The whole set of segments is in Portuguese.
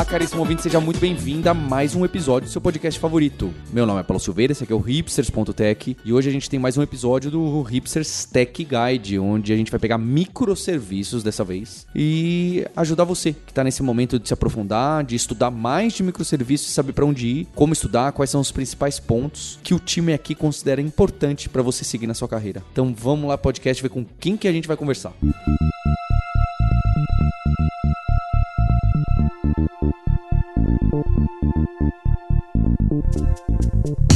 Olá, caríssimo ouvinte, seja muito bem-vindo a mais um episódio do seu podcast favorito. Meu nome é Paulo Silveira, esse aqui é o hipsters.tech e hoje a gente tem mais um episódio do Hipsters Tech Guide, onde a gente vai pegar microserviços dessa vez e ajudar você que está nesse momento de se aprofundar, de estudar mais de microserviços saber para onde ir, como estudar, quais são os principais pontos que o time aqui considera importante para você seguir na sua carreira. Então vamos lá, podcast, ver com quem que a gente vai conversar.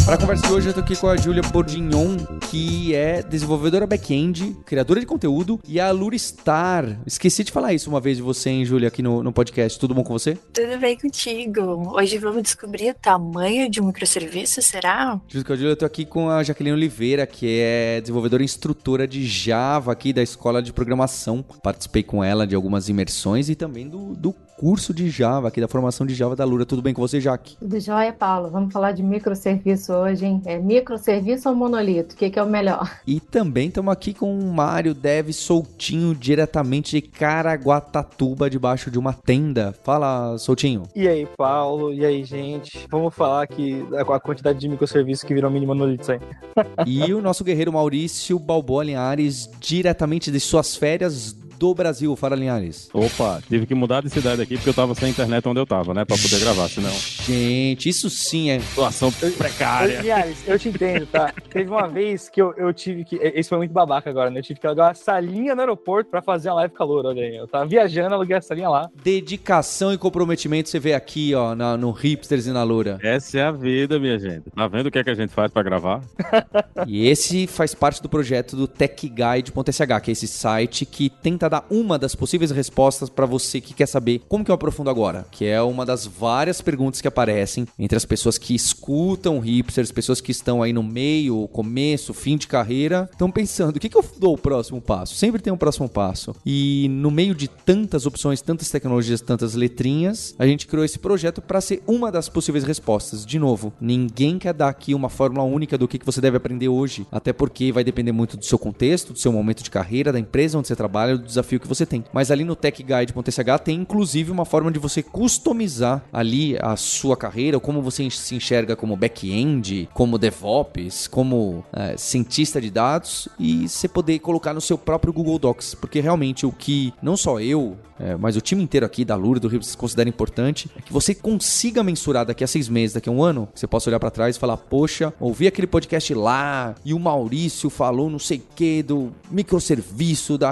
Para conversar hoje, eu tô aqui com a Julia Bordignon, que é desenvolvedora back-end, criadora de conteúdo, e a Luristar. Esqueci de falar isso uma vez de você, hein, Julia, aqui no, no podcast. Tudo bom com você? Tudo bem contigo. Hoje vamos descobrir o tamanho de um microserviço, será? Junto com a Julia, eu tô aqui com a Jaqueline Oliveira, que é desenvolvedora e instrutora de Java aqui da Escola de Programação. Participei com ela de algumas imersões e também do, do curso de Java, aqui da formação de Java da Lura. Tudo bem com você, Jaque? Tudo jóia, Paulo. Vamos falar de microserviço hoje, hein? É microserviço ou monolito? O que, que é o melhor? E também estamos aqui com o Mário Dev Soltinho, diretamente de Caraguatatuba, debaixo de uma tenda. Fala, Soltinho. E aí, Paulo? E aí, gente? Vamos falar aqui da quantidade de microserviços que viram mini monolitos aí. e o nosso guerreiro Maurício Balboa Linhares, diretamente de suas férias do Brasil, Fara Linhares. Opa, tive que mudar de cidade aqui porque eu tava sem internet onde eu tava, né? Pra poder gravar, senão. Gente, isso sim é. Situação precária. Linhares, eu te entendo, tá? Teve uma vez que eu, eu tive que. Esse foi muito babaca agora, né? Eu tive que alugar uma salinha no aeroporto pra fazer a live calor, olha aí. Eu tava viajando, aluguei a salinha lá. Dedicação e comprometimento você vê aqui, ó, na, no Hipsters e na Loura. Essa é a vida, minha gente. Tá vendo o que é que a gente faz pra gravar? e esse faz parte do projeto do techguide.sh, que é esse site que tenta dar uma das possíveis respostas para você que quer saber como que eu aprofundo agora, que é uma das várias perguntas que aparecem entre as pessoas que escutam hipsters, pessoas que estão aí no meio, começo, fim de carreira, estão pensando, o que que eu dou o próximo passo? Sempre tem um próximo passo. E no meio de tantas opções, tantas tecnologias, tantas letrinhas, a gente criou esse projeto para ser uma das possíveis respostas. De novo, ninguém quer dar aqui uma fórmula única do que que você deve aprender hoje, até porque vai depender muito do seu contexto, do seu momento de carreira, da empresa onde você trabalha, do desafio que você tem. Mas ali no techguide.sh tem inclusive uma forma de você customizar ali a sua carreira, como você se enxerga como back-end, como DevOps, como é, cientista de dados e você poder colocar no seu próprio Google Docs, porque realmente o que não só eu, é, mas o time inteiro aqui da Lura do Rio considera importante é que você consiga mensurar daqui a seis meses, daqui a um ano, você possa olhar para trás e falar, poxa, ouvi aquele podcast lá e o Maurício falou não sei o que do microserviço, da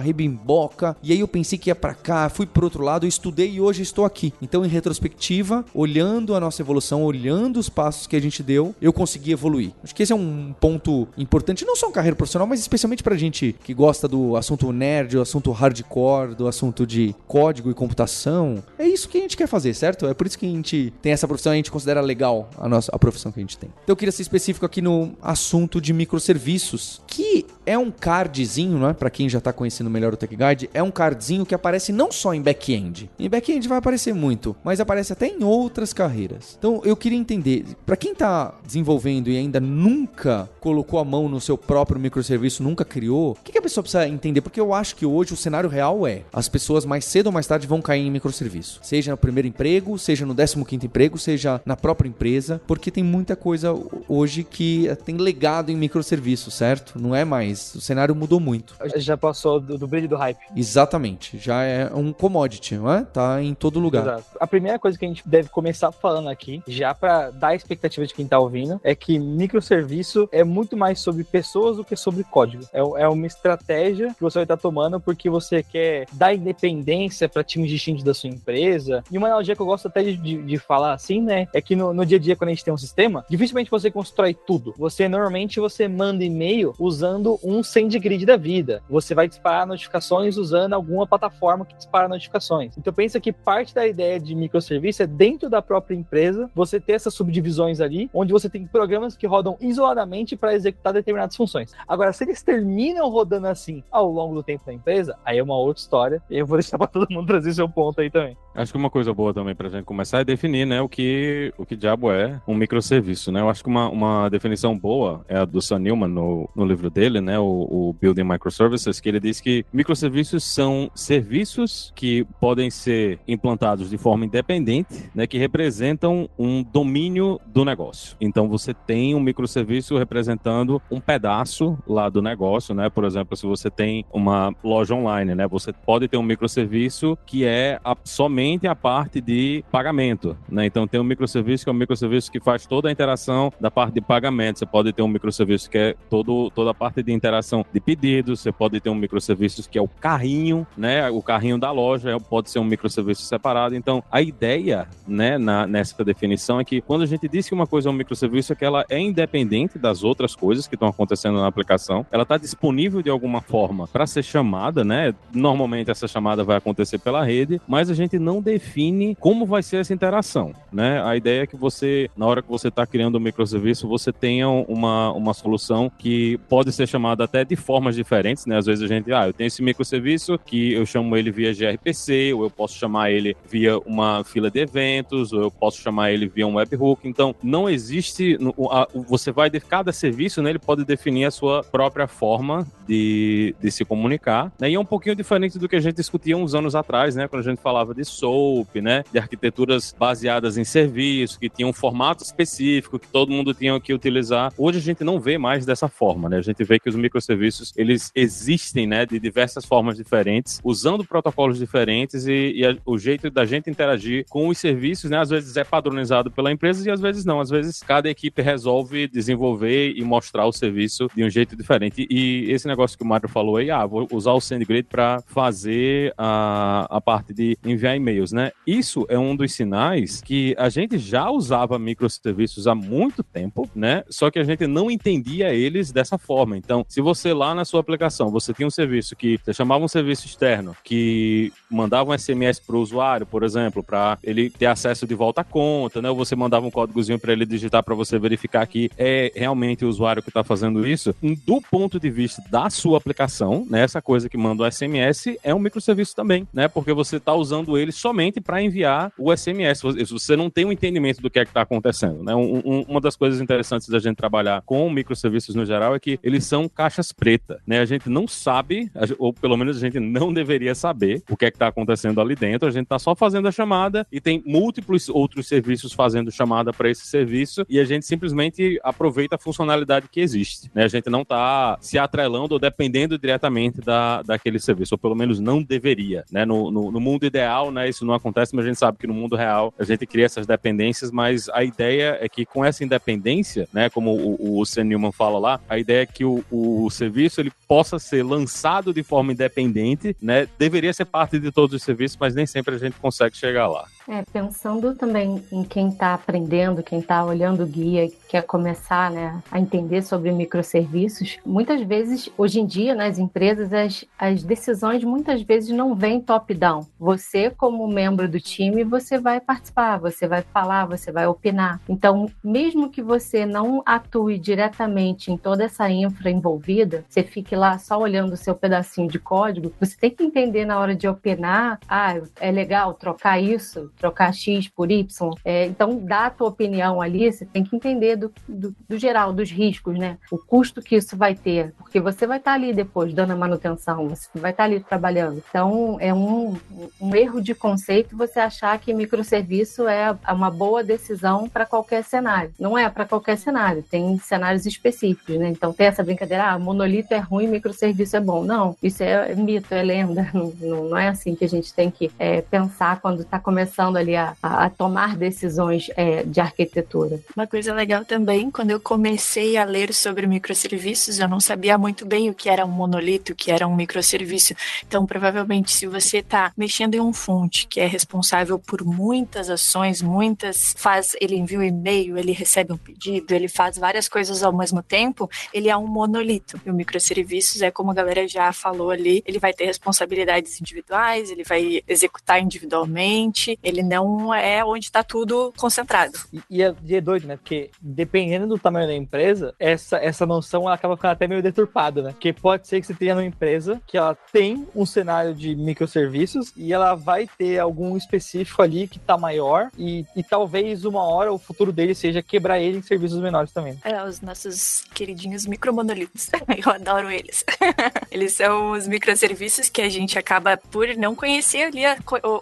Ribimboca, e aí eu pensei que ia para cá, fui pro outro lado, estudei e hoje estou aqui. Então, em retrospectiva, olhando a nossa evolução, olhando os passos que a gente deu, eu consegui evoluir. Acho que esse é um ponto importante, não só em carreira profissional, mas especialmente pra gente que gosta do assunto nerd, do assunto hardcore, do assunto de código e computação. É isso que a gente quer fazer, certo? É por isso que a gente tem essa profissão, a gente considera legal a nossa a profissão que a gente tem. Então eu queria ser específico aqui no assunto de microserviços, que é um cardzinho, não é? Para quem já tá conhecendo melhor o Tech Guide, é um cardzinho que aparece não só em back-end. Em back-end vai aparecer muito, mas aparece até em outras carreiras. Então eu queria entender, para quem tá desenvolvendo e ainda nunca colocou a mão no seu próprio microserviço, nunca criou, o que, que a pessoa precisa entender? Porque eu acho que hoje o cenário real é as pessoas mais cedo ou mais tarde vão cair em microserviço. Seja no primeiro emprego, seja no 15 quinto emprego, seja na própria empresa, porque tem muita coisa hoje que tem legado em microserviço, certo? Não é mais. O cenário mudou muito. Já passou do, do brilho do hype. Exatamente. Já é um commodity, não é? Tá em todo lugar. Exato. A primeira coisa que a gente deve começar falando aqui, já para dar a expectativa de quem tá ouvindo, é que microserviço é muito mais sobre pessoas do que sobre código. É, é uma estratégia que você vai estar tomando porque você quer dar independência para times distintos da sua empresa. E uma analogia que eu gosto até de, de, de falar assim, né, é que no, no, dia a dia, quando a gente tem um sistema, dificilmente você constrói tudo. Você, normalmente, você manda e-mail usando um SendGrid da vida. Você vai disparar notificações usando alguma plataforma que dispara notificações. Então pensa que parte da ideia de microserviço é dentro da própria empresa você ter essas subdivisões ali, onde você tem programas que rodam isoladamente para executar determinadas funções. Agora, se eles terminam rodando assim ao longo do tempo da empresa, aí é uma outra história. E eu vou deixar para todo mundo trazer seu ponto aí também. Acho que uma coisa boa também pra gente começar é definir, né, o que, o que diabo é um microserviço, né? Eu acho que uma, uma definição boa é a do Sam Newman no, no livro dele, né, o, o Building Microservices, que ele diz que microserviços são serviços que podem ser implantados de forma independente, né, que representam um domínio do negócio. Então você tem um microserviço representando um pedaço lá do negócio, né? Por exemplo, se você tem uma loja online, né, você pode ter um microserviço que é a, somente a parte de pagamento, né? Então tem um microserviço que é um microserviço que faz toda a interação da parte de pagamento. Você pode ter um microserviço que é todo, toda a parte de interação de pedidos, você pode ter um microserviço que é o carrinho, né? O carrinho da loja pode ser um microserviço separado. Então, a ideia, né, na, nessa definição é que quando a gente diz que uma coisa é um microserviço, é que ela é independente das outras coisas que estão acontecendo na aplicação. Ela está disponível de alguma forma para ser chamada, né? Normalmente essa chamada vai acontecer pela rede, mas a gente não define como vai ser essa interação, né? A ideia é que você, na hora que você está criando um microserviço, você tenha uma, uma solução que pode ser chamada até de formas diferentes, né? Às vezes a gente, ah, eu tenho esse microserviço que eu chamo ele via gRPC, ou eu posso chamar ele via uma fila de eventos, ou eu posso chamar ele via um webhook. Então, não existe, você vai, cada serviço, né, ele pode definir a sua própria forma de, de se comunicar, né? E é um pouquinho diferente do que a gente discutia uns anos atrás, né? Quando a gente falava de SOAP, né? De arquiteturas baseadas em serviço, que tinham um formato específico, que todo mundo tinha que utilizar. Hoje a gente não vê mais dessa forma, né? A gente vê que os microserviços, eles existem, né? De diversas formas diferentes, usando protocolos diferentes e, e a, o jeito da gente interagir com os serviços, né? Às vezes é padronizado pela empresa e às vezes não. Às vezes cada equipe resolve desenvolver e mostrar o serviço de um jeito diferente. E esse negócio que o Mário falou aí, ah, vou usar o SendGrid para fazer a, a parte de enviar e-mails, né? Isso é um dos sinais que a gente já usava microserviços há muito tempo, né? Só que a gente não entendia eles dessa forma. Então, se você lá na sua aplicação, você tinha um serviço que você chamava um serviço externo que mandava um SMS para o usuário, por exemplo, para ele ter acesso de volta à conta, né? Ou você mandava um códigozinho para ele digitar para você verificar que é realmente o usuário que está fazendo isso. Do ponto de vista da sua aplicação, né? Essa coisa que manda o SMS é um microserviço também, né? Porque você está usando ele somente para enviar o SMS. Você não tem um entendimento do que é que está acontecendo, né? Um, um, uma das coisas interessantes da gente trabalhar com microserviços no geral é que eles são caixas pretas, né? A gente não sabe, ou pelo menos a gente não deveria saber o que é que está acontecendo ali dentro. A gente está só fazendo a chamada e tem múltiplos outros serviços fazendo chamada para esse serviço e a gente simplesmente aproveita a funcionalidade que existe, né? A gente não está se atrelando ou dependendo diretamente da, daquele serviço, ou pelo menos não deveria, né? No, no, no mundo ideal, né? Isso não acontece, mas a gente sabe que no mundo real a gente cria essas dependências, mas a ideia é que com essa independência, né? Como o, o Sam Newman fala lá, a ideia é que o, o serviço ele possa ser lançado de forma independente, né? Deveria ser parte de todos os serviços, mas nem sempre a gente consegue chegar lá. É, pensando também em quem está aprendendo, quem está olhando o guia, quer começar né, a entender sobre microserviços, muitas vezes, hoje em dia, nas empresas, as, as decisões muitas vezes não vêm top-down. Você, como membro do time, você vai participar, você vai falar, você vai opinar. Então, mesmo que você não atue diretamente em toda essa infra envolvida, você fique lá só olhando o seu pedacinho de código, você tem que entender na hora de opinar, ah, é legal trocar isso, trocar X por Y. É, então, dá a tua opinião ali, você tem que entender do, do, do, geral, dos riscos, né? O custo que isso vai ter, porque você vai estar ali depois dando a manutenção, você vai estar ali trabalhando. Então, é um, um erro de conceito você achar que microserviço é uma boa decisão para qualquer cenário. Não é para qualquer cenário, tem cenários específicos, né? Então, tem essa brincadeira, ah, monolito é ruim, microserviço é bom. Não, isso é mito, é lenda. Não, não é assim que a gente tem que é, pensar quando está começando ali a, a tomar decisões é, de arquitetura. Uma coisa legal também, quando eu comecei a ler sobre microserviços, eu não sabia muito bem o que era um monolito, o que era um microserviço. Então, provavelmente, se você está mexendo em um fonte que é responsável por muitas ações, muitas faz, ele envia um e-mail, ele recebe um pedido, ele faz várias coisas ao mesmo tempo, ele é um monolito. E o microserviços é como a galera já falou ali, ele vai ter responsabilidades individuais, ele vai executar individualmente, ele não é onde está tudo concentrado. E, é, e, é, doido, né? Porque dependendo do tamanho da empresa, essa, essa noção ela acaba ficando até meio deturpada, né? Porque pode ser que você tenha uma empresa que ela tem um cenário de microserviços e ela vai ter algum específico ali que está maior e, e talvez uma hora o futuro dele seja quebrar ele em serviços menores também. É, os nossos queridinhos micromonolitos. Eu adoro eles. eles são os microserviços que a gente acaba por não conhecer ali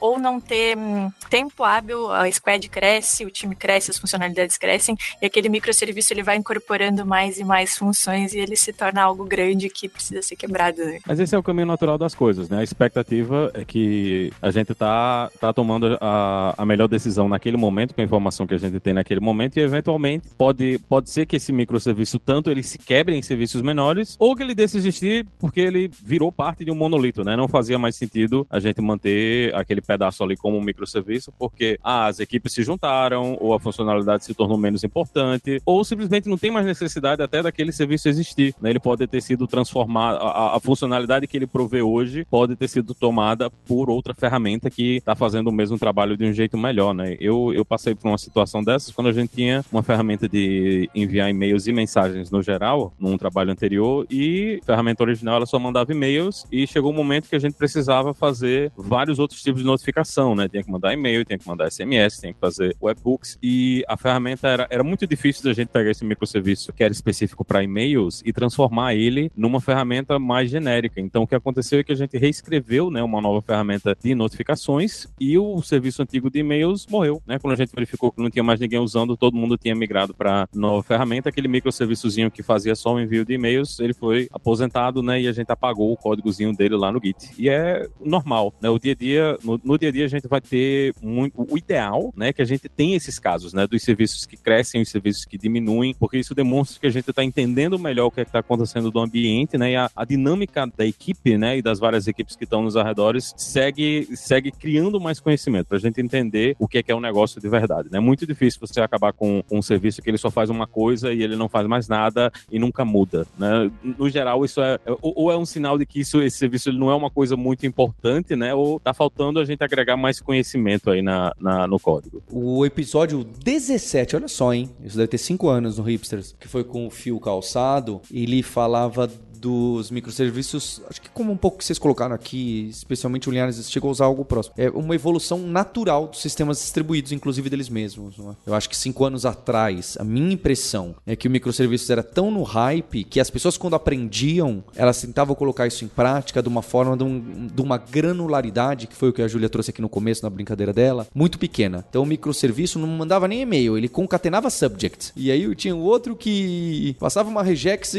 ou não ter hum, tempo hábil, a squad cresce, o time cresce, as funcionalidades crescem e aquele microserviço ele vai incorporando mais e mais funções e ele se torna algo grande que precisa ser quebrado. Né? Mas esse é o caminho natural das coisas, né? A expectativa é que a gente tá, tá tomando a, a melhor decisão naquele momento, com a informação que a gente tem naquele momento, e eventualmente pode, pode ser que esse microserviço tanto ele se quebre em serviços menores, ou que ele deixe existir porque ele virou parte de um monolito, né? Não fazia mais sentido a gente manter aquele pedaço ali como um microserviço, porque ah, as equipes se juntaram, ou a funcionalidade se tornou menos importante, ou simplesmente não tem mais necessidade até daquele serviço existir. Né? Ele pode ter sido transformado, a, a funcionalidade que ele provê hoje pode ter sido tomada por outra ferramenta que está fazendo o mesmo trabalho de um jeito melhor. Né? Eu, eu passei por uma situação dessas quando a gente tinha uma ferramenta de enviar e-mails e mensagens no geral, num trabalho anterior, e a ferramenta original ela só mandava e-mails, e chegou um momento que a gente precisava fazer vários outros tipos de notificação, né? Tinha que mandar e-mail, tinha que mandar SMS, tinha que fazer webhooks, e a ferramenta era, era muito difícil da gente pegar esse microserviço que era específico para e-mails e transformar ele numa ferramenta mais genérica. Então, o que aconteceu é que a gente reescreveu, né, uma nova ferramenta de notificações e o serviço antigo de e-mails morreu, né? Quando a gente verificou que não tinha mais ninguém usando, todo mundo tinha migrado para nova ferramenta, aquele microserviçozinho que fazia só o envio de e-mails, ele foi aposentado, né, e a gente apagou o códigozinho dele lá no Git. E é normal, né? O dia a dia, no, no dia a dia a gente vai ter muito o ideal, né, que a gente tem esses casos, né, dos serviços que crescem, os serviços que diminuem, porque isso demonstra que a gente está entendendo melhor o que é está acontecendo do ambiente, né, e a, a, dinâmica da equipe, né, e das várias equipes que estão nos arredores segue segue criando mais conhecimento para a gente entender o que é que é um negócio de verdade, né? É muito difícil você acabar com, com um serviço que ele só faz uma coisa e ele não faz mais nada e nunca muda, né? No geral, isso é ou, ou é um sinal de que isso esse serviço não é uma coisa muito importante, né? Ou tá faltando a gente agregar mais conhecimento aí na, na no código. O episódio 17, olha só, hein? Isso deve ter 5 anos no Hipsters, que foi com o Fio Calçado, ele falava dos microserviços, acho que como um pouco que vocês colocaram aqui, especialmente o Linhares chegou a usar algo próximo. É uma evolução natural dos sistemas distribuídos, inclusive deles mesmos. É? Eu acho que cinco anos atrás, a minha impressão é que o microserviços era tão no hype que as pessoas, quando aprendiam, elas tentavam colocar isso em prática de uma forma, de, um, de uma granularidade, que foi o que a Júlia trouxe aqui no começo, na brincadeira dela, muito pequena. Então o microserviço não mandava nem e-mail, ele concatenava subject. E aí tinha o outro que passava uma regex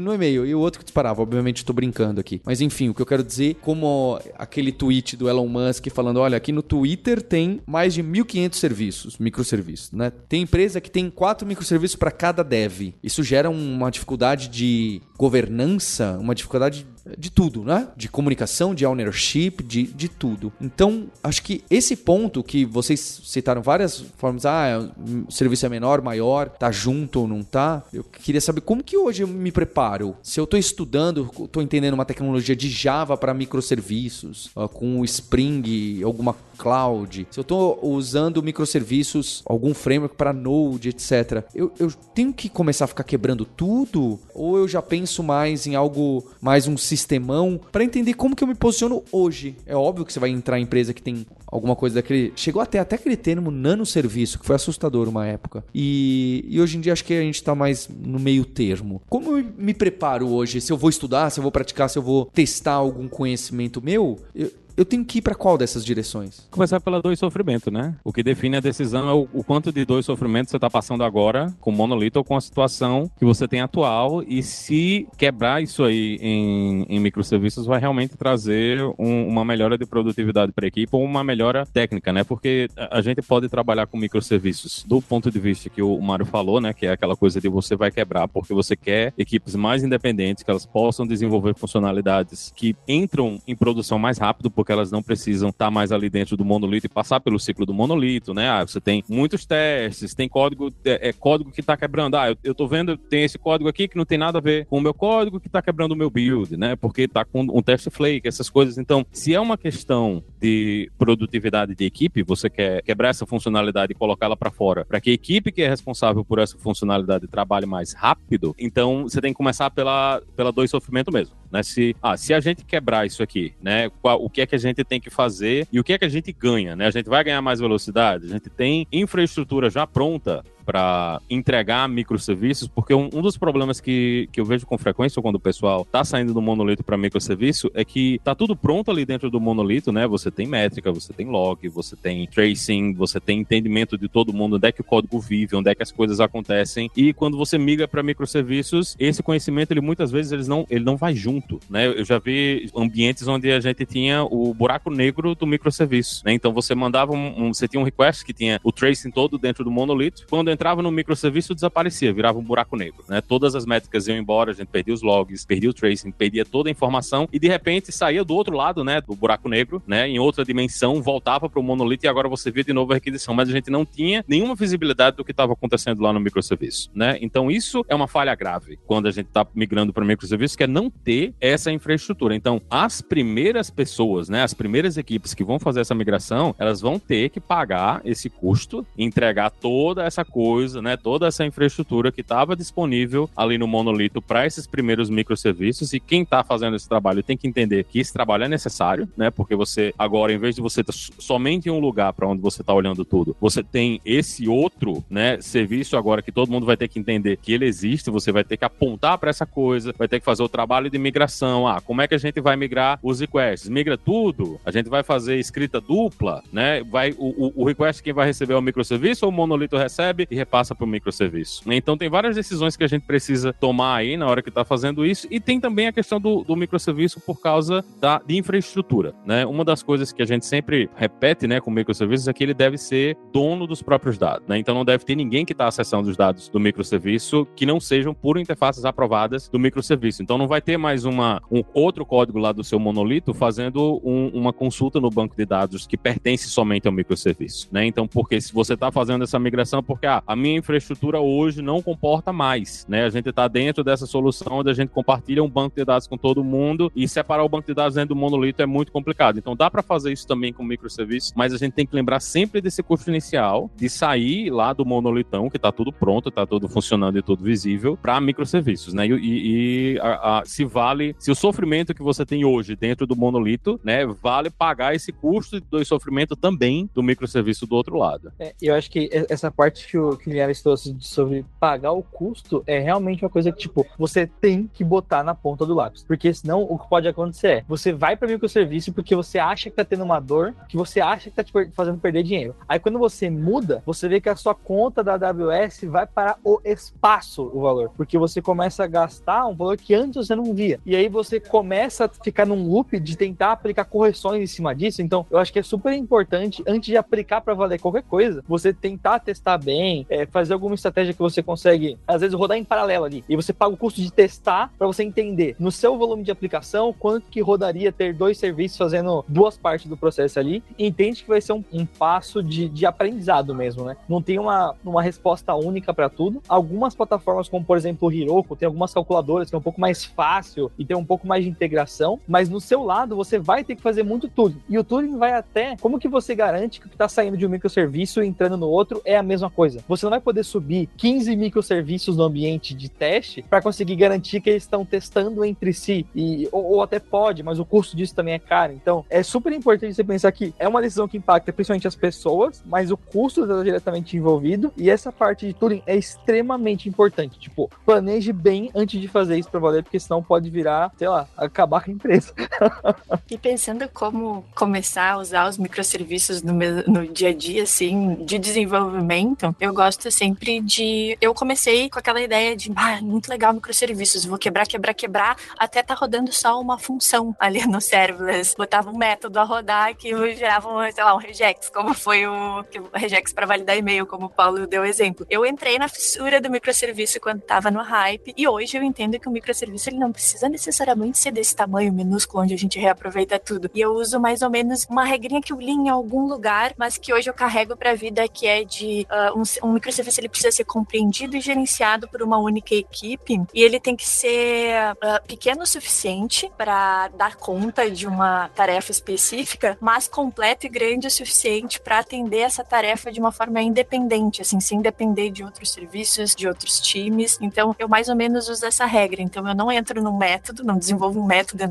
no e-mail, e o outro que disparava. Obviamente estou brincando aqui. Mas enfim, o que eu quero dizer, como aquele tweet do Elon Musk falando, olha, aqui no Twitter tem mais de 1.500 serviços, microserviços, né? Tem empresa que tem quatro microserviços para cada dev. Isso gera uma dificuldade de governança, uma dificuldade de tudo, né? De comunicação, de ownership, de, de tudo. Então, acho que esse ponto que vocês citaram várias formas, ah, o serviço é menor, maior, tá junto ou não tá, eu queria saber como que hoje eu me preparo. Se eu tô estudando, tô entendendo uma tecnologia de Java para microserviços, com o Spring, alguma cloud, se eu estou usando microserviços, algum framework para Node, etc., eu, eu tenho que começar a ficar quebrando tudo? Ou eu já penso mais em algo, mais um sistemão, para entender como que eu me posiciono hoje? É óbvio que você vai entrar em empresa que tem alguma coisa daquele. Chegou até, até aquele termo nanoserviço, que foi assustador uma época. E, e hoje em dia acho que a gente está mais no meio termo. Como eu me preparo hoje? Se eu vou estudar, se eu vou praticar, se eu vou testar algum conhecimento meu, eu, eu tenho que ir para qual dessas direções? Começar pela dor e sofrimento, né? O que define a decisão é o, o quanto de dor e sofrimento você está passando agora com o monolito ou com a situação que você tem atual e se quebrar isso aí em, em microserviços vai realmente trazer um, uma melhora de produtividade para a equipe ou uma melhora técnica, né? Porque a gente pode trabalhar com microserviços do ponto de vista que o Mário falou, né? Que é aquela coisa de você vai quebrar porque você quer equipes mais independentes, que elas possam desenvolver funcionalidades que entram em produção mais rápido, porque elas não precisam estar mais ali dentro do monolito e passar pelo ciclo do monolito, né? Ah, você tem muitos testes, tem código, é, é código que está quebrando. Ah, eu, eu tô vendo, tem esse código aqui que não tem nada a ver com o meu código que está quebrando o meu build, né? Porque está com um teste flake, essas coisas. Então, se é uma questão de produtividade de equipe, você quer quebrar essa funcionalidade e colocá-la para fora, para que a equipe que é responsável por essa funcionalidade trabalhe mais rápido, então você tem que começar pela, pela dor sofrimento mesmo, né? Se, ah, se a gente quebrar isso aqui, né? Qual, o que é que a gente tem que fazer e o que é que a gente ganha, né? A gente vai ganhar mais velocidade, a gente tem infraestrutura já pronta para entregar microserviços, porque um, um, dos problemas que, que eu vejo com frequência quando o pessoal tá saindo do monolito para microserviço é que tá tudo pronto ali dentro do monolito, né? Você tem métrica, você tem log, você tem tracing, você tem entendimento de todo mundo, onde é que o código vive, onde é que as coisas acontecem. E quando você migra para microserviços, esse conhecimento ele muitas vezes eles não, ele não vai junto, né? Eu já vi ambientes onde a gente tinha o buraco negro do microserviço, né? Então você mandava um, um você tinha um request que tinha o tracing todo dentro do monolito. Quando entrava no microserviço, desaparecia, virava um buraco negro, né? Todas as métricas iam embora, a gente perdia os logs, perdia o tracing, perdia toda a informação e de repente saía do outro lado, né, do buraco negro, né, em outra dimensão, voltava para o monolito e agora você via de novo a requisição, mas a gente não tinha nenhuma visibilidade do que estava acontecendo lá no microserviço, né? Então isso é uma falha grave quando a gente está migrando para microserviço, que é não ter essa infraestrutura. Então, as primeiras pessoas, né, as primeiras equipes que vão fazer essa migração, elas vão ter que pagar esse custo, entregar toda essa coisa coisa, né? Toda essa infraestrutura que estava disponível ali no monolito para esses primeiros microserviços e quem está fazendo esse trabalho tem que entender que esse trabalho é necessário, né? Porque você agora, em vez de você estar somente em um lugar para onde você está olhando tudo, você tem esse outro, né? Serviço agora que todo mundo vai ter que entender que ele existe, você vai ter que apontar para essa coisa, vai ter que fazer o trabalho de migração. Ah, como é que a gente vai migrar os requests? Migra tudo? A gente vai fazer escrita dupla, né? Vai o, o, o request quem vai receber é o microserviço ou o monolito recebe? E repassa para o microserviço. Então tem várias decisões que a gente precisa tomar aí na hora que está fazendo isso e tem também a questão do, do microserviço por causa da, de infraestrutura, né? Uma das coisas que a gente sempre repete, né, com microserviços é que ele deve ser dono dos próprios dados, né? Então não deve ter ninguém que está acessando os dados do microserviço que não sejam por interfaces aprovadas do microserviço. Então não vai ter mais uma, um outro código lá do seu monolito fazendo um, uma consulta no banco de dados que pertence somente ao microserviço, né? Então porque se você está fazendo essa migração porque ah, a minha infraestrutura hoje não comporta mais, né? A gente está dentro dessa solução onde a gente compartilha um banco de dados com todo mundo e separar o banco de dados dentro do monolito é muito complicado. Então dá para fazer isso também com microserviços, mas a gente tem que lembrar sempre desse custo inicial de sair lá do monolitão, que está tudo pronto, está tudo funcionando e tudo visível, para microserviços, né? E, e a, a, se vale, se o sofrimento que você tem hoje dentro do monolito, né, vale pagar esse custo do sofrimento também do microserviço do outro lado. É, eu acho que essa parte que o que o Linhares trouxe sobre pagar o custo é realmente uma coisa que, tipo, você tem que botar na ponta do lápis. Porque senão o que pode acontecer é, você vai para microserviço porque você acha que tá tendo uma dor, que você acha que tá te fazendo perder dinheiro. Aí quando você muda, você vê que a sua conta da AWS vai para o espaço o valor. Porque você começa a gastar um valor que antes você não via. E aí você começa a ficar num loop de tentar aplicar correções em cima disso. Então, eu acho que é super importante, antes de aplicar para valer qualquer coisa, você tentar testar bem, é, fazer alguma estratégia que você consegue, às vezes, rodar em paralelo ali. E você paga o custo de testar para você entender no seu volume de aplicação quanto que rodaria ter dois serviços fazendo duas partes do processo ali. E entende que vai ser um, um passo de, de aprendizado mesmo, né? Não tem uma, uma resposta única para tudo. Algumas plataformas, como por exemplo o Hiroko, tem algumas calculadoras que é um pouco mais fácil e tem um pouco mais de integração, mas no seu lado você vai ter que fazer muito tudo. E o tuning vai até como que você garante que o que está saindo de um microserviço e entrando no outro é a mesma coisa você não vai poder subir 15 microserviços no ambiente de teste para conseguir garantir que eles estão testando entre si. E, ou, ou, até pode, mas o custo disso também é caro. Então, é super importante você pensar que é uma decisão que impacta principalmente as pessoas, mas o custo está diretamente envolvido. E essa parte de turing é extremamente importante. Tipo, planeje bem antes de fazer isso para valer, porque senão pode virar, sei lá, acabar com a empresa. e pensando como começar a usar os microserviços no, meu, no dia a dia, assim, de desenvolvimento, eu gosto sempre de. Eu comecei com aquela ideia de, ah, muito legal microserviços, vou quebrar, quebrar, quebrar, até tá rodando só uma função ali no serverless. Botava um método a rodar que gerava, um, sei lá, um regex, como foi o, regex para validar e-mail, como o Paulo deu exemplo. Eu entrei na fissura do microserviço quando tava no hype, e hoje eu entendo que o microserviço ele não precisa necessariamente ser desse tamanho minúsculo onde a gente reaproveita tudo. E eu uso mais ou menos uma regrinha que eu li em algum lugar, mas que hoje eu carrego para a vida, que é de uh, um, microserviço ele precisa ser compreendido e gerenciado por uma única equipe e ele tem que ser uh, pequeno o suficiente para dar conta de uma tarefa específica, mas completo e grande o suficiente para atender essa tarefa de uma forma independente, assim, sem depender de outros serviços, de outros times. Então, eu mais ou menos uso essa regra. Então, eu não entro num método, não desenvolvo um método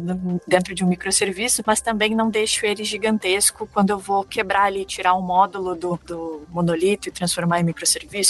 dentro de um microserviço, mas também não deixo ele gigantesco quando eu vou quebrar ali, tirar um módulo do, do monolito e transformar em microserviço,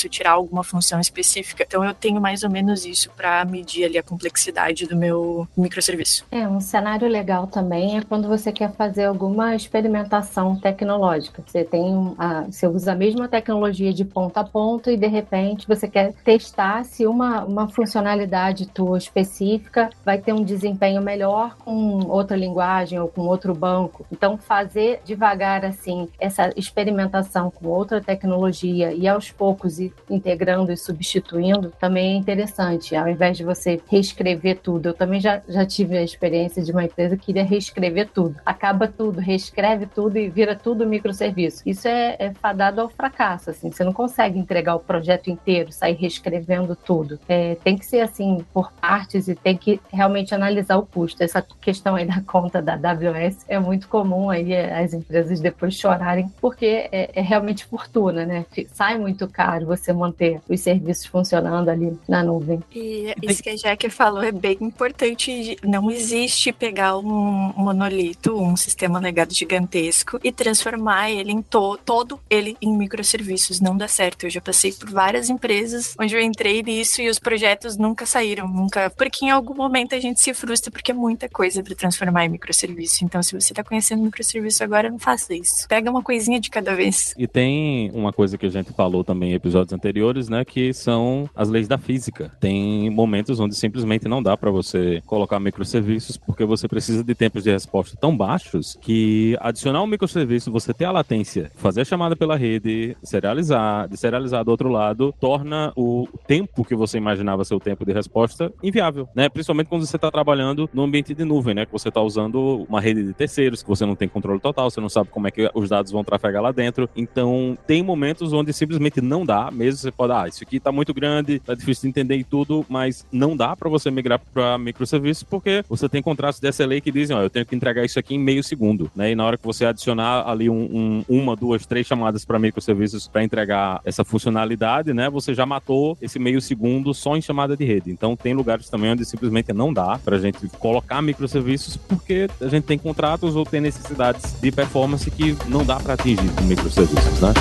tirar alguma função específica. Então, eu tenho mais ou menos isso para medir ali a complexidade do meu microserviço. É, um cenário legal também é quando você quer fazer alguma experimentação tecnológica. Você tem a, você usa a mesma tecnologia de ponta a ponta e de repente você quer testar se uma, uma funcionalidade tua específica vai ter um desempenho melhor com outra linguagem ou com outro banco. Então, fazer devagar assim essa experimentação com outra tecnologia e aos poucos ir integrando e substituindo também é interessante. Ao invés de você reescrever tudo, eu também já, já tive a experiência de uma empresa que queria reescrever tudo. Acaba tudo, reescreve tudo e vira tudo microserviço. Isso é, é fadado ao fracasso, assim. Você não consegue entregar o projeto inteiro, sair reescrevendo tudo. É, tem que ser assim por partes e tem que realmente analisar o custo. Essa questão aí da conta da AWS é muito comum aí as empresas depois chorarem porque é, é realmente fortuna, né? Sai muito caro você manter os serviços funcionando ali na nuvem. E isso que a Jack falou é bem importante. Não existe pegar um monolito, um sistema legado gigantesco e transformar ele em to todo ele em microserviços. Não dá certo. Eu já passei por várias empresas onde eu entrei nisso e os projetos nunca saíram, nunca. Porque em algum momento a gente se frustra porque é muita coisa para transformar em microserviço. Então, se você está conhecendo microserviço agora, não faça isso. Pega uma coisinha de cada vez. E tem uma coisa que a gente falou também em episódios anteriores, né, que são as leis da física. Tem momentos onde simplesmente não dá para você colocar microserviços porque você precisa de tempos de resposta tão baixos que adicionar um microserviço, você ter a latência, fazer a chamada pela rede, serializar, de serializar do outro lado, torna o tempo que você imaginava ser o tempo de resposta inviável, né? Principalmente quando você está trabalhando no ambiente de nuvem, né? Que você está usando uma rede de terceiros, que você não tem controle total, você não sabe como é que os dados vão trafegar lá dentro. Então, tem momentos onde simplesmente não dá, mesmo você pode, ah, isso aqui está muito grande, tá difícil de entender e tudo, mas não dá para você migrar para microserviços porque você tem contratos de SLA que dizem, ó, eu tenho que entregar isso aqui em meio segundo, né? E na hora que você adicionar ali um, um, uma, duas, três chamadas para microserviços para entregar essa funcionalidade, né? Você já matou esse meio segundo só em chamada de rede. Então, tem lugares também onde simplesmente não dá para a gente colocar microserviços porque a gente tem contratos ou tem necessidades de performance que não dá para atingir com microserviços, né?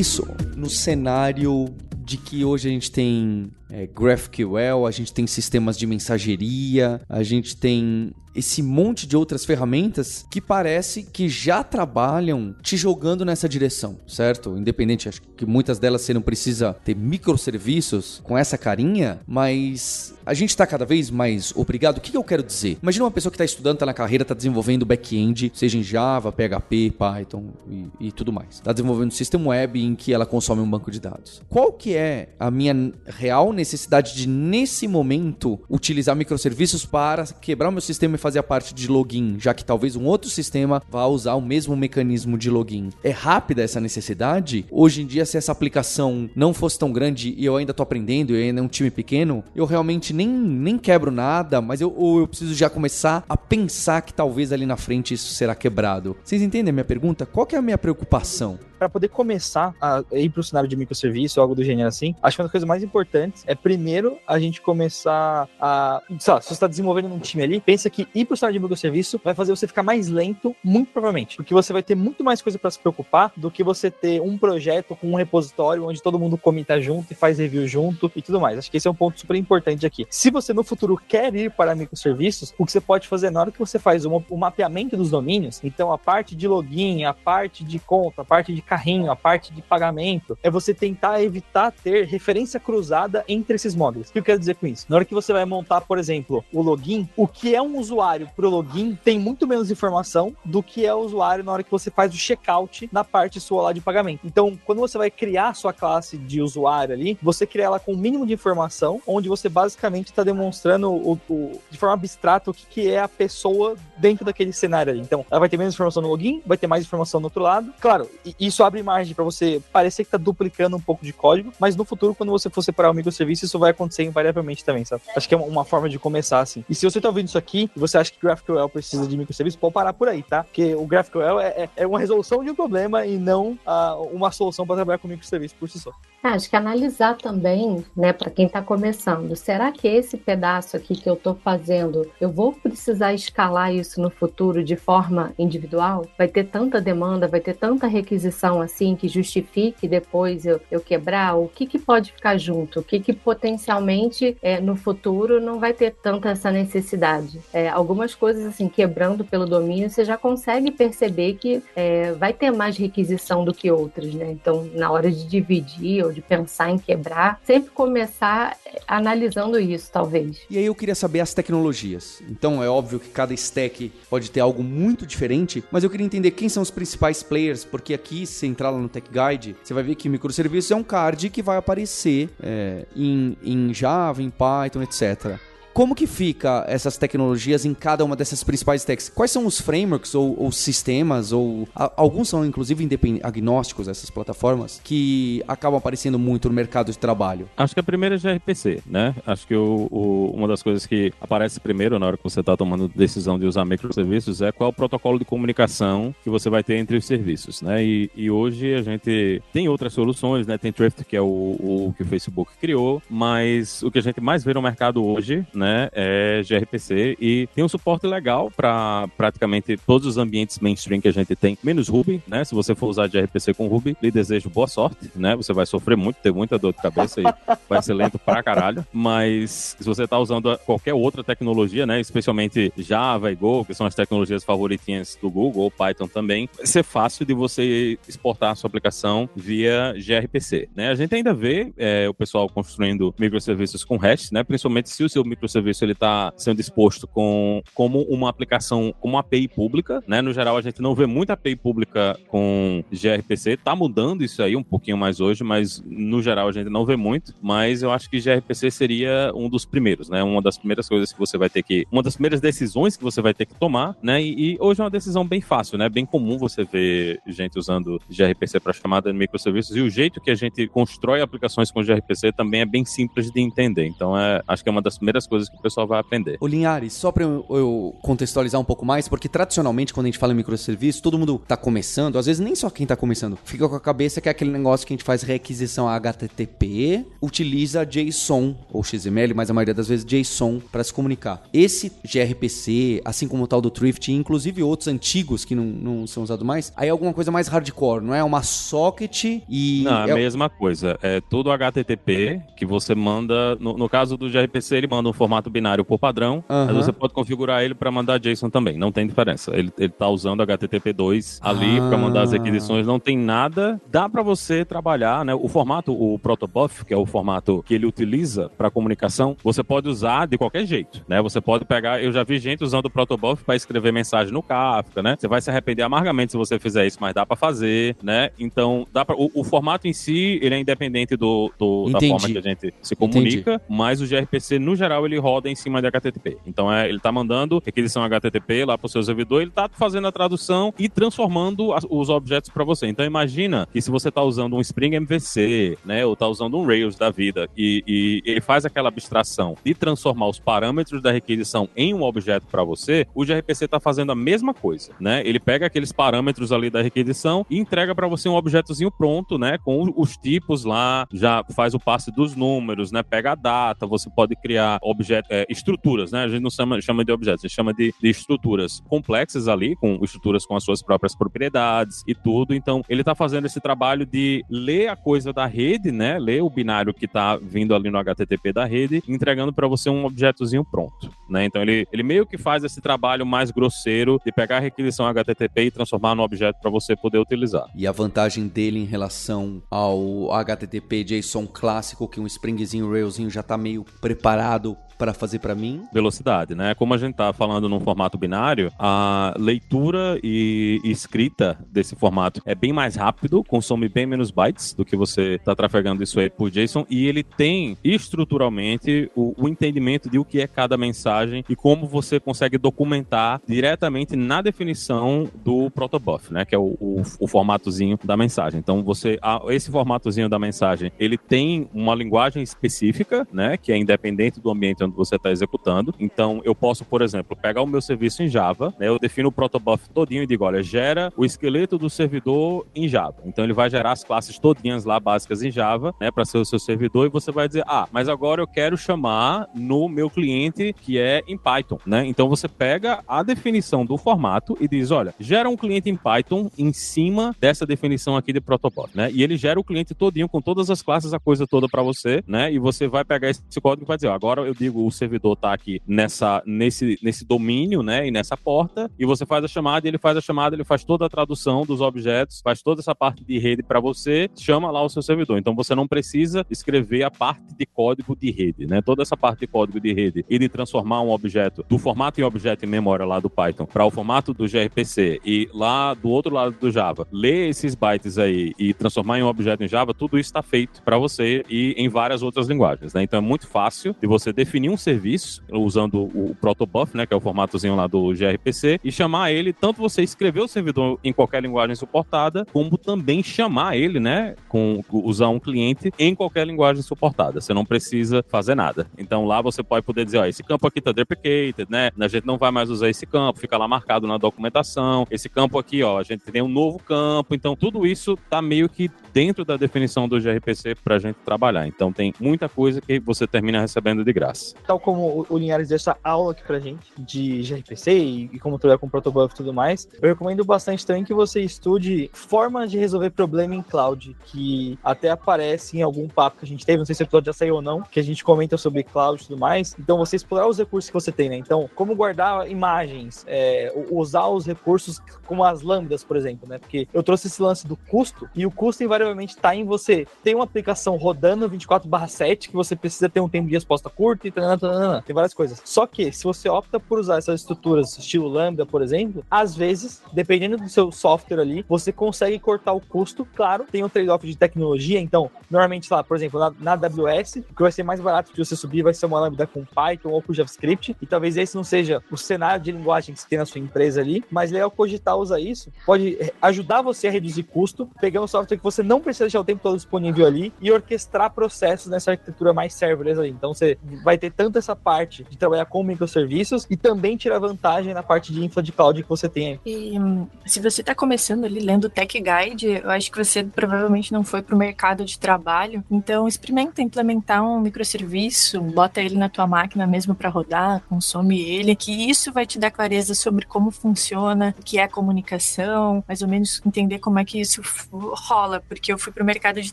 Isso. No cenário de que hoje a gente tem é, GraphQL, a gente tem sistemas de mensageria, a gente tem esse monte de outras ferramentas que parece que já trabalham te jogando nessa direção, certo? Independente, acho que muitas delas você não precisa ter microserviços com essa carinha, mas a gente está cada vez mais obrigado. O que eu quero dizer? Imagina uma pessoa que está estudando, está na carreira, está desenvolvendo back-end, seja em Java, PHP, Python e, e tudo mais. Está desenvolvendo um sistema web em que ela consome um banco de dados. Qual que é a minha real necessidade de, nesse momento, utilizar microserviços para quebrar o meu sistema e fazer a parte de login, já que talvez um outro sistema vá usar o mesmo mecanismo de login. É rápida essa necessidade? Hoje em dia, se essa aplicação não fosse tão grande e eu ainda tô aprendendo e ainda é um time pequeno, eu realmente nem, nem quebro nada, mas eu, ou eu preciso já começar a pensar que talvez ali na frente isso será quebrado. Vocês entendem a minha pergunta? Qual que é a minha preocupação? Para poder começar a ir para o cenário de microserviço ou algo do gênero assim, acho que uma das coisas mais importantes é primeiro a gente começar a. Sei lá, se você está desenvolvendo um time ali, pensa que ir para o cenário de microserviço vai fazer você ficar mais lento, muito provavelmente. Porque você vai ter muito mais coisa para se preocupar do que você ter um projeto com um repositório onde todo mundo comita junto e faz review junto e tudo mais. Acho que esse é um ponto super importante aqui. Se você no futuro quer ir para microserviços, o que você pode fazer na hora que você faz o mapeamento dos domínios, então a parte de login, a parte de conta, a parte de carrinho, a parte de pagamento, é você tentar evitar ter referência cruzada entre esses módulos. O que eu quero dizer com isso? Na hora que você vai montar, por exemplo, o login, o que é um usuário para o login tem muito menos informação do que é o usuário na hora que você faz o checkout na parte sua lá de pagamento. Então, quando você vai criar a sua classe de usuário ali, você cria ela com o mínimo de informação, onde você basicamente está demonstrando o, o, de forma abstrata o que, que é a pessoa dentro daquele cenário ali. Então, ela vai ter menos informação no login, vai ter mais informação no outro lado. Claro, isso abre margem para você parecer que tá duplicando um pouco de código, mas no futuro, quando você for separar o microserviço, isso vai acontecer invariavelmente também, sabe? Acho que é uma forma de começar assim. E se você tá ouvindo isso aqui e você acha que GraphQL precisa de microserviço, pode parar por aí, tá? Porque o GraphQL é, é, é uma resolução de um problema e não uh, uma solução para trabalhar com microserviço por si só. É, acho que analisar também, né, para quem está começando, será que esse pedaço aqui que eu estou fazendo, eu vou precisar escalar isso no futuro de forma individual? Vai ter tanta demanda, vai ter tanta requisição assim que justifique depois eu, eu quebrar? O que, que pode ficar junto? O que, que potencialmente é, no futuro não vai ter tanta essa necessidade? É, algumas coisas assim, quebrando pelo domínio, você já consegue perceber que é, vai ter mais requisição do que outras, né? Então, na hora de dividir ou de pensar em quebrar, sempre começar analisando isso, talvez. E aí eu queria saber as tecnologias. Então é óbvio que cada stack pode ter algo muito diferente, mas eu queria entender quem são os principais players, porque aqui, se entrar lá no Tech Guide, você vai ver que microserviços é um card que vai aparecer é, em, em Java, em Python, etc. Como que fica essas tecnologias em cada uma dessas principais techs? Quais são os frameworks ou, ou sistemas, ou a, alguns são inclusive agnósticos, essas plataformas, que acabam aparecendo muito no mercado de trabalho? Acho que a primeira é gRPC, né? Acho que o, o, uma das coisas que aparece primeiro na hora que você está tomando decisão de usar microserviços é qual é o protocolo de comunicação que você vai ter entre os serviços, né? E, e hoje a gente tem outras soluções, né? Tem Drift, que é o, o que o Facebook criou, mas o que a gente mais vê no mercado hoje, né, é gRPC e tem um suporte legal para praticamente todos os ambientes mainstream que a gente tem, menos Ruby, né? Se você for usar gRPC com Ruby, lhe desejo boa sorte, né? Você vai sofrer muito, ter muita dor de cabeça e vai ser lento pra caralho, mas se você tá usando qualquer outra tecnologia, né, especialmente Java e Go, que são as tecnologias favoritinhas do Google, ou Python também, vai ser fácil de você exportar a sua aplicação via gRPC, né? A gente ainda vê é, o pessoal construindo microserviços com REST, né? Principalmente se o seu microserviço serviço ele está sendo exposto com, como uma aplicação, como uma API pública, né? No geral, a gente não vê muita API pública com gRPC, tá mudando isso aí um pouquinho mais hoje, mas no geral a gente não vê muito, mas eu acho que gRPC seria um dos primeiros, né? Uma das primeiras coisas que você vai ter que, uma das primeiras decisões que você vai ter que tomar, né? E, e hoje é uma decisão bem fácil, né? Bem comum você ver gente usando gRPC para chamada de microserviços e o jeito que a gente constrói aplicações com gRPC também é bem simples de entender. Então, é, acho que é uma das primeiras coisas coisas que o pessoal vai aprender. O Linhares, só para eu, eu, contextualizar um pouco mais, porque tradicionalmente quando a gente fala em microserviço, todo mundo tá começando, às vezes nem só quem tá começando, fica com a cabeça que é aquele negócio que a gente faz requisição HTTP, utiliza JSON ou XML, mas a maioria das vezes JSON para se comunicar. Esse gRPC, assim como o tal do Thrift, inclusive outros antigos que não, não são usados mais, aí é alguma coisa mais hardcore, não é uma socket e... Não, é a mesma coisa. É tudo HTTP que você manda, no, no caso do gRPC, ele manda um formato formato binário por padrão, Aham. mas você pode configurar ele para mandar JSON também, não tem diferença. Ele, ele tá usando HTTP2 ali Ah. para mandar as requisições, não tem nada. Dá para você trabalhar, né? O formato, o protobuf, que é o formato que ele utiliza para comunicação, você pode usar de qualquer jeito, né? Você pode pegar, eu já vi gente usando o protobuf para escrever mensagem no Kafka, né? Você vai se arrepender amargamente se você fizer isso, mas dá para fazer, né? Então, dá para o, o formato em si, ele é independente do, do- da Entendi. forma que a gente se comunica, mas o gRPC no geral ele roda em cima de HTTP. Então é, ele tá mandando requisição HTTP lá pro seu servidor, ele tá fazendo a tradução e transformando as- os objetos para você. Então imagina que se você tá usando um Spring MVC, né, ou tá usando um Rails da vida e, e ele faz aquela abstração de transformar os parâmetros da requisição em um objeto para você, o gRPC tá fazendo a mesma coisa, né? Ele pega aqueles parâmetros ali da requisição e entrega para você um objetozinho pronto, né, com o- os tipos lá, já faz o passe dos números, né? Pega a data, você pode criar objetos, estruturas, né? A gente não chama, chama de objetos, a gente chama de, de estruturas complexas ali, com estruturas com as suas próprias propriedades e tudo. Então, ele tá fazendo esse trabalho de ler a coisa da rede, né? Ler o binário que tá vindo ali no HTTP da rede, entregando para você um objetozinho pronto, né? Então, ele, ele meio que faz esse trabalho mais grosseiro de pegar a requisição HTTP e transformar no objeto para você poder utilizar. E a vantagem dele em relação ao HTTP JSON clássico, que um Springzinho, Railzinho já tá meio preparado para fazer para mim. velocidade, né? Como a gente tá falando num formato binário, a leitura e escrita desse formato é bem mais rápido, consome bem menos bytes do que você tá trafegando isso aí por JSON e ele tem estruturalmente o, o entendimento de o que é cada mensagem e como você consegue documentar diretamente na definição do protobuf, né? Que é o, o, o formatozinho da mensagem. Então você, a- esse formatozinho da mensagem, ele tem uma linguagem específica, né? Que é independente do ambiente onde você está executando. Então eu posso, por exemplo, pegar o meu serviço em Java, né? Eu defino o protobuf todinho e digo, olha, gera o esqueleto do servidor em Java. Então ele vai gerar as classes todinhas lá básicas em Java, né? Para ser o seu servidor e você vai dizer, ah, mas agora eu quero chamar no meu cliente que é em Python, né? Então você pega a definição do formato e diz, olha, gera um cliente em Python em cima dessa definição aqui de protobuf, né? E ele gera o cliente todinho com todas as classes, a coisa toda para você, né? E você vai pegar esse código e vai dizer, ó, agora eu digo o servidor tá aqui nessa nesse nesse domínio, né? E nessa porta e você faz a chamada, ele faz a chamada, ele faz toda a tradução dos objetos, faz toda essa parte de rede para você, chama lá o seu servidor. Então você não precisa escrever a parte de código de rede, né? Toda essa parte de código de rede e de transformar um objeto do formato em objeto em memória lá do Python para o formato do gRPC e lá do outro lado do Java, ler esses bytes aí e transformar em um objeto em Java, tudo isso está feito para você e em várias outras linguagens, né? Então é muito fácil de você definir um serviço usando o protobuf, né, que é o formatozinho lá do gRPC e chamar ele, tanto você escrever o servidor em qualquer linguagem suportada, como também chamar ele, né, com usar um cliente em qualquer linguagem suportada. Você não precisa fazer nada. Então lá você pode poder dizer, ó, esse campo aqui tá deprecated, né? A gente não vai mais usar esse campo, fica lá marcado na documentação. Esse campo aqui, ó, a gente tem um novo campo. Então tudo isso tá meio que dentro da definição do gRPC pra gente trabalhar. Então tem muita coisa que você termina recebendo de graça. Tal como o- Linhares deu essa aula aqui pra gente de gRPC e, e como trabalhar com protobuf e tudo mais, eu recomendo bastante também que você estude formas de resolver problema em cloud, que até aparece em algum papo que a gente teve, não sei se o episódio já saiu ou não, que a gente comenta sobre cloud e tudo mais. Então você explorar os recursos que você tem, né? Então, como guardar imagens, é, usar os recursos como as lambdas, por exemplo, né? Porque eu trouxe esse lance do custo e o custo invariavelmente está em você ter uma aplicação rodando 24/7 que você precisa ter um tempo de resposta curto e tanana, tanana, tem várias coisas. Só que se você opta por usar essas estruturas estilo lambda, por exemplo, às vezes, dependendo do seu software ali, você consegue cortar o custo. Claro, tem um trade-off de tecnologia, então, normalmente lá, por exemplo, na, na AWS, o que vai ser mais barato de você subir vai ser uma lambda com Python ou com JavaScript, e talvez esse não seja o cenário de linguagem que você tem na sua empresa ali, mas legal cogitar usar isso, pode eh, ajudar você a reduzir custo, pegar um software que você não precisa deixar o tempo todo disponível ali e orquestrar processos nessa arquitetura mais serverless ali. Então você vai ter tanto essa parte de trabalhar com microserviços e também tirar vantagem na parte de infra de cloud que você tem aí. E se você está começando ali lendo Tech Guide, eu acho que você provavelmente não foi para o mercado de trabalho. Então experimenta implementar um microserviço, bota ele na tua máquina mesmo para rodar, consome ele, que isso vai te dar clareza sobre como funciona, o que é comunicação, mais ou menos entender como é que isso rola, porque eu fui para o mercado de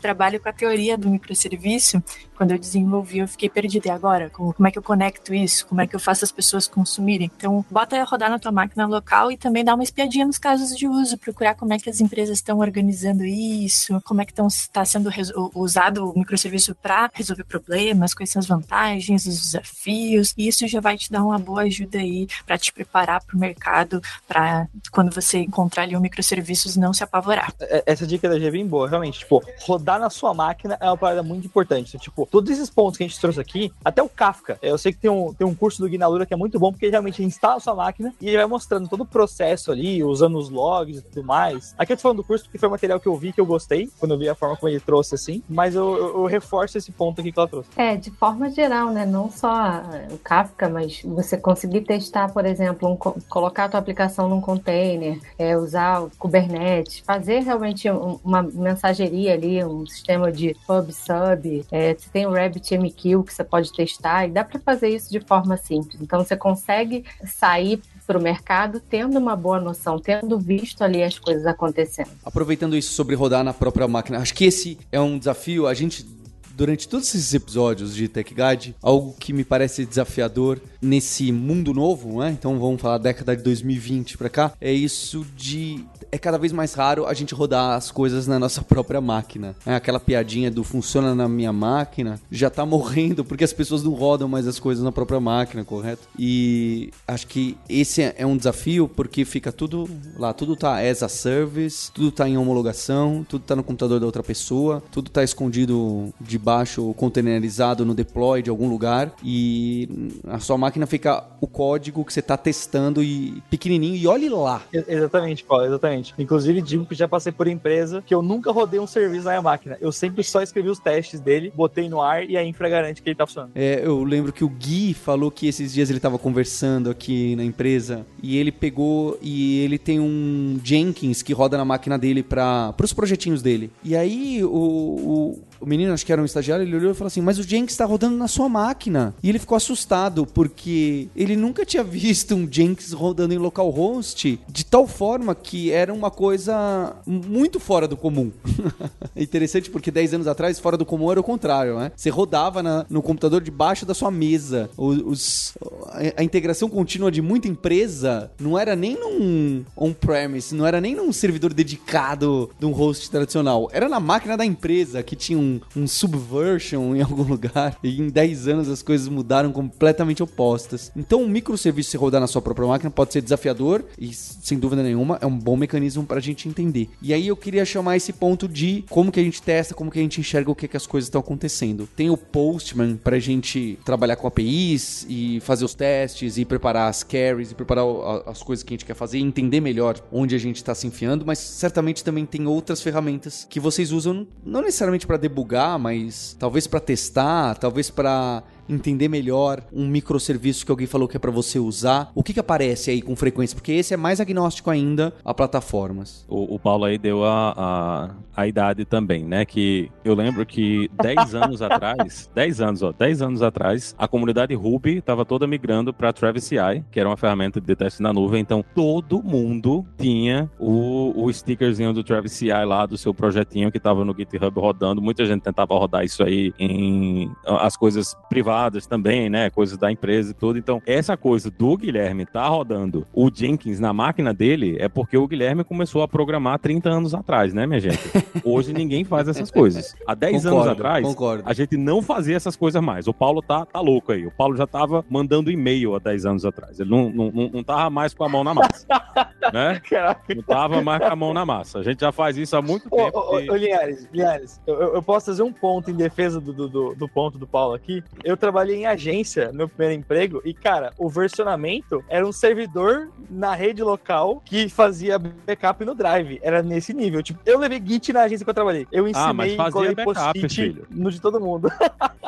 trabalho com a teoria do microserviço. Quando eu desenvolvi, eu fiquei perdida. E agora, com como é que eu conecto isso? Como é que eu faço as pessoas consumirem? Então, bota rodar na tua máquina local e também dá uma espiadinha nos casos de uso, procurar como é que as empresas estão organizando isso, como é que está sendo usado o microserviço para resolver problemas, quais são as vantagens, os desafios. E isso já vai te dar uma boa ajuda aí para te preparar para o mercado, para quando você encontrar ali um microserviços não se apavorar. É, essa dica da G é bem boa, realmente. Tipo, rodar na sua máquina é uma parada muito importante. Então, tipo, todos esses pontos que a gente trouxe aqui, até o Kafka, eu sei que tem um, tem um curso do Guinalura que é muito bom, porque realmente instala a sua máquina e ele vai mostrando todo o processo ali, usando os logs e tudo mais. Aqui eu tô falando do curso porque foi material que eu vi que eu gostei, quando eu vi a forma como ele trouxe, assim, mas eu, eu, reforço esse ponto aqui que ela trouxe. É, de forma geral, né? Não só o Kafka, mas você conseguir testar, por exemplo, um, colocar a tua aplicação num container, é, usar o Kubernetes, fazer realmente um, uma mensageria ali, um sistema de pub sub, é, você tem o RabbitMQ que você pode testar e dá para fazer isso de forma simples. Então você consegue sair para o mercado tendo uma boa noção, tendo visto ali as coisas acontecendo. Aproveitando isso sobre rodar na própria máquina, acho que esse é um desafio. A gente durante todos esses episódios de Tech Guide, algo que me parece desafiador nesse mundo novo, né? Então vamos falar década de 2020 para cá, é isso de é cada vez mais raro a gente rodar as coisas na nossa própria máquina. É aquela piadinha do funciona na minha máquina já tá morrendo porque as pessoas não rodam mais as coisas na própria máquina, correto? E acho que esse é um desafio porque fica tudo lá, tudo tá as a service, tudo tá em homologação, tudo tá no computador da outra pessoa, tudo tá escondido debaixo, containerizado no deploy de algum lugar e a sua máquina fica o código que você tá testando e pequenininho e olhe lá. Exatamente, Paulo, exatamente. Inclusive, digo que já passei por empresa que eu nunca rodei um serviço na minha máquina. Eu sempre só escrevi os testes dele, botei no ar e a infra garante que ele tá funcionando. É, eu lembro que o Gui falou que esses dias ele tava conversando aqui na empresa e ele pegou e ele tem um Jenkins que roda na máquina dele para os projetinhos dele. E aí o, o, o, menino, acho que era um estagiário, ele olhou e falou assim: Mas o Jenkins tá rodando na sua máquina. E ele ficou assustado porque ele nunca tinha visto um Jenkins rodando em localhost de tal forma que era era uma coisa muito fora do comum. é interessante porque 10 anos atrás, fora do comum era o contrário, né? Você rodava na, no computador debaixo da sua mesa. Os, a, a, integração contínua de muita empresa não era nem num on-premise, não era nem num servidor dedicado de um host tradicional. Era na máquina da empresa que tinha um, um subversion em algum lugar. E em 10 anos as coisas mudaram completamente opostas. Então, um microserviço se rodar na sua própria máquina pode ser desafiador e, sem dúvida nenhuma, é um bom mecanismo para a gente entender. E aí eu queria chamar esse ponto de como que a gente testa, como que a gente enxerga o que, que as coisas estão acontecendo. Tem o Postman para a gente trabalhar com APIs e fazer os testes e preparar as carries e preparar as coisas que a gente quer fazer e entender melhor onde a gente está se enfiando, mas certamente também tem outras ferramentas que vocês usam não necessariamente para debugar, mas talvez para testar, talvez para entender melhor um microserviço que alguém falou que é para você usar? O que, que aparece aí com frequência? Porque esse é mais agnóstico ainda a plataformas. O, o Paulo aí deu a, a, a, idade também, né? Que eu lembro que 10 anos atrás, 10 anos, ó, 10 anos atrás, a comunidade Ruby estava toda migrando para Travis CI, que era uma ferramenta de teste na nuvem, então todo mundo tinha o, o stickerzinho do Travis CI lá do seu projetinho que estava no GitHub rodando. Muita gente tentava rodar isso aí em as coisas privadas também, né? Coisas da empresa e tudo. Então, essa coisa do Guilherme tá rodando o Jenkins na máquina dele é porque o Guilherme começou a programar 30 anos atrás, né, minha gente? Hoje ninguém faz essas coisas. Há 10 concordo, anos atrás, concordo. a gente não fazia essas coisas mais. O Paulo tá, tá louco aí. O Paulo já tava mandando e-mail há 10 anos atrás. Ele não, não, não, não tava mais com a mão na massa. né? Não tava mais com a mão na massa. A gente já faz isso há muito tempo. Ô, ô, e... ô Linhares, Linhares eu, eu, posso fazer um ponto em defesa do, do, do ponto do Paulo aqui. Eu trabalhei em agência, meu primeiro emprego, e, cara, o versionamento era um servidor na rede local que fazia backup no Drive. Era nesse nível. Tipo, eu levei Git na agência que eu trabalhei. Eu ah, ensinei ah, fazia backup, filho. no de todo mundo.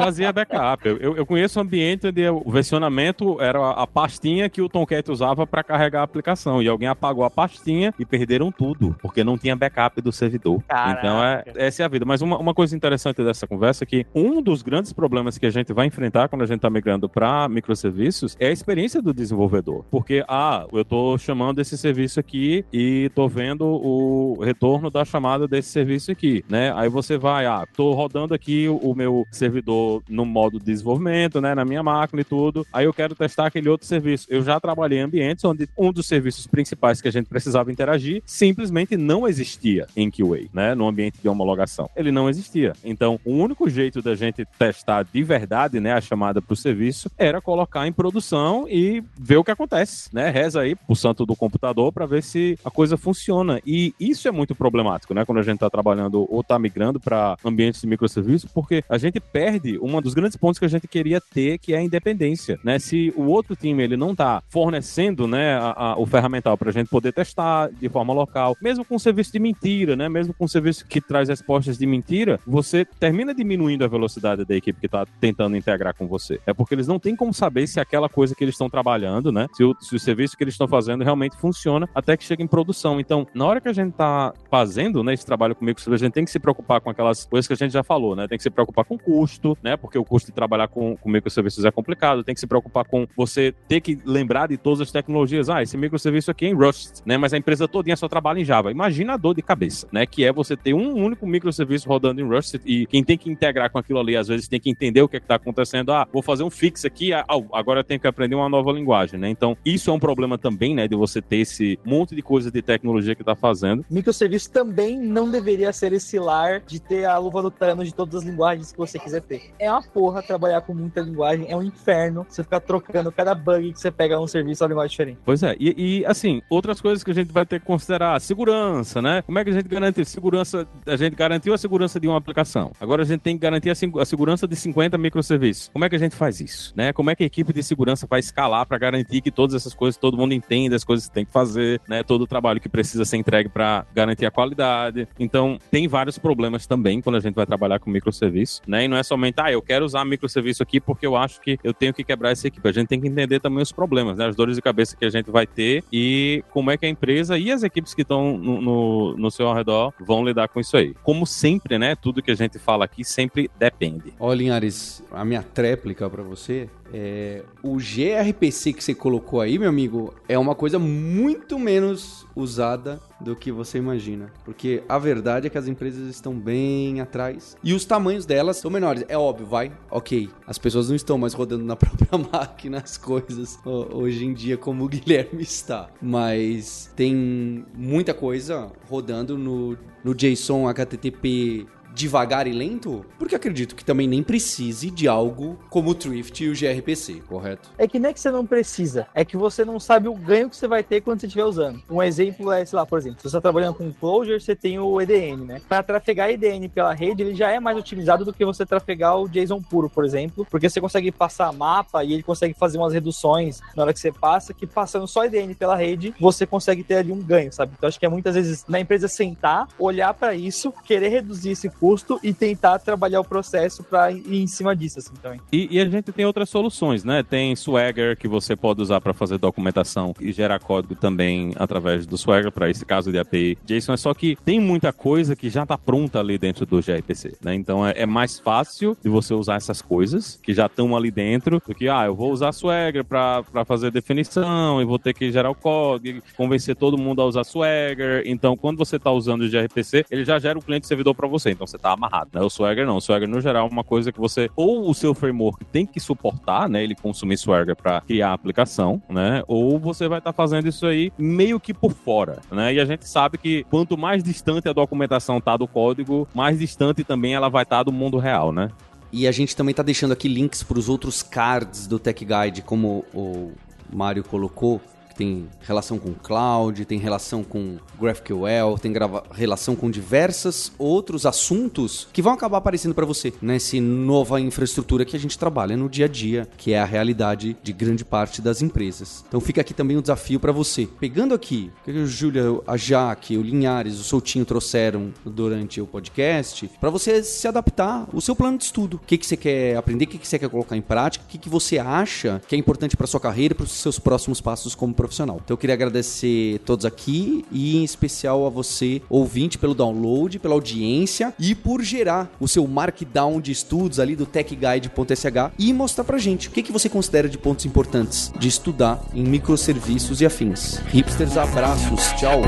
Fazia backup. Eu, eu conheço um ambiente onde o versionamento era a pastinha que o Tomcat usava para carregar a aplicação. E alguém apagou a pastinha e perderam tudo, porque não tinha backup do servidor. Caraca. Então, é, essa é a vida. Mas uma, uma coisa interessante dessa conversa é que um dos grandes problemas que a gente vai enfrentar quando a gente está migrando para microserviços é a experiência do desenvolvedor. Porque, ah, eu estou chamando esse serviço aqui e estou vendo o retorno da chamada desse serviço aqui, né? Aí você vai, ah, estou rodando aqui o meu servidor no modo de desenvolvimento, né, na minha máquina e tudo. Aí eu quero testar aquele outro serviço. Eu já trabalhei em ambientes onde um dos serviços principais que a gente precisava interagir simplesmente não existia em QA, né, no ambiente de homologação. Ele não existia. Então, o único jeito da gente testar de verdade, né, a chamada para o serviço era colocar em produção e ver o que acontece, né? Reza aí pro santo do computador para ver se a coisa funciona. E isso é muito problemático, né, quando a gente está trabalhando ou está migrando para ambientes de microserviços, porque a gente perde um dos grandes pontos que a gente queria ter, que é a independência, né? Se o outro time ele não está fornecendo, né, a, a, o ferramental para a gente poder testar de forma local, mesmo com serviço de mentira, né, mesmo com serviço que traz respostas de mentira, você termina diminuindo a velocidade da equipe que está tentando integrar com você. É porque eles não têm como saber se aquela coisa que eles estão trabalhando, né, se o, se o serviço que eles estão fazendo realmente funciona até que chega em produção. Então, na hora que a gente está fazendo, né, esse trabalho comigo, a gente tem que se preocupar com aquelas coisas que a gente já falou, né, tem que se preocupar com custo, né, porque o custo de trabalhar com, com microserviços é complicado, tem que se preocupar com você ter que lembrar de todas as tecnologias. Ah, esse microserviço aqui é em Rust, né, mas a empresa todinha só trabalha em Java. Imagina a dor de cabeça, né, que é você ter um único microserviço rodando em Rust e quem tem que integrar com aquilo ali, às vezes tem que entender o que é está acontecendo. Ah, vou fazer um fix aqui, ah, agora eu tenho que aprender uma nova linguagem, né? Então, isso é um problema também, né, de você ter esse monte de coisa de tecnologia que está fazendo. Microserviço também não deveria ser esse lar de ter a luva do Thanos de todas as linguagens que você quiser ter. É uma porra trabalhar com muita linguagem, é um inferno você ficar trocando cada bug que você pega um serviço a linguagem diferente. Pois é, e, e, assim, outras coisas que a gente vai ter que considerar, segurança, né? Como é que a gente garante segurança? A gente garantiu a segurança de uma aplicação. Agora a gente tem que garantir a, segurança de 50 microserviços. Como é que a gente faz isso, né? Como é que a equipe de segurança vai escalar para garantir que todas essas coisas todo mundo entenda as coisas que tem que fazer, né? Todo o trabalho que precisa ser entregue para garantir a qualidade. Então, tem vários problemas também quando a gente vai trabalhar com microserviço, né? E não é somente, ah, eu quero usar microserviço aqui porque eu acho que eu tenho que quebrar essa equipe. A gente tem que entender também os problemas, né? As dores de cabeça que a gente vai ter e como é que a empresa e as equipes que estão no, no, no seu redor vão lidar com isso aí. Como sempre, né? Tudo que a gente fala aqui sempre depende. Olha, Linhares, a minha tréplica para você é, o gRPC que você colocou aí, meu amigo, é uma coisa muito menos usada do que você imagina. Porque a verdade é que as empresas estão bem atrás e os tamanhos delas são menores. É óbvio, vai, ok. As pessoas não estão mais rodando na própria máquina as coisas hoje em dia como o Guilherme está. Mas tem muita coisa rodando no, no JSON HTTP devagar e lento? Porque acredito que também nem precise de algo como o Thrift e o gRPC, correto? É que nem é que você não precisa, é que você não sabe o ganho que você vai ter quando você estiver usando. Um exemplo é, sei lá, por exemplo, se você está trabalhando com Clojure, você tem o EDN, né? Para trafegar EDN pela rede, ele já é mais otimizado do que você trafegar o JSON puro, por exemplo, porque você consegue passar mapa e ele consegue fazer umas reduções na hora que você passa, que passando só EDN pela rede, você consegue ter ali um ganho, sabe? Então acho que é muitas vezes na empresa sentar, olhar para isso, querer reduzir esse custo e tentar trabalhar o processo para ir em cima disso, assim, também. E, e, a gente tem outras soluções, né? Tem Swagger que você pode usar para fazer documentação e gerar código também através do Swagger, para esse caso de API JSON. É só que tem muita coisa que já está pronta ali dentro do gRPC, né? Então é, é, mais fácil de você usar essas coisas que já estão ali dentro do que, ah, eu vou usar Swagger para fazer definição e vou ter que gerar o código, convencer todo mundo a usar Swagger. Então, quando você está usando o gRPC, ele já gera um cliente servidor para você. Então, você tá amarrado, né? O Swagger não. O Swagger, no geral, é uma coisa que você, ou o seu framework tem que suportar, né? Ele consumir Swagger para criar a aplicação, né? Ou você vai estar tá fazendo isso aí meio que por fora, né? E a gente sabe que quanto mais distante a documentação tá do código, mais distante também ela vai estar tá do mundo real, né? E a gente também está deixando aqui links para os outros cards do Tech Guide, como o Mário colocou tem relação com cloud, tem relação com GraphQL, tem relação com diversos outros assuntos que vão acabar aparecendo para você nessa nova infraestrutura que a gente trabalha no dia a dia, que é a realidade de grande parte das empresas. Então fica aqui também o um desafio para você. Pegando aqui o que a Júlia, a Jaque, o Linhares, o Soutinho trouxeram durante o podcast, para você se adaptar o seu plano de estudo. O que, que você quer aprender, o que, que você quer colocar em prática, o que, que você acha que é importante para sua carreira, para os seus próximos passos como profissional profissional. Então eu queria agradecer todos aqui e em especial a você, ouvinte, pelo download, pela audiência e por gerar o seu markdown de estudos ali do techguide.sh e mostrar pra gente o que, que você considera de pontos importantes de estudar em microserviços e afins. Hipsters, abraços, tchau!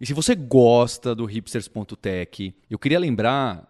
E se você gosta do hipsters.tech, eu queria lembrar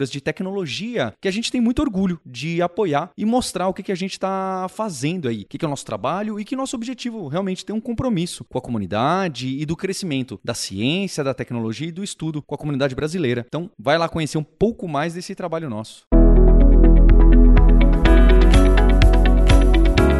de tecnologia que a gente tem muito orgulho de apoiar e mostrar o que, que a gente está fazendo aí, o que, que é o nosso trabalho e que nosso objetivo realmente tem um compromisso com a comunidade e do crescimento da ciência, da tecnologia e do estudo com a comunidade brasileira. Então, vai lá conhecer um pouco mais desse trabalho nosso.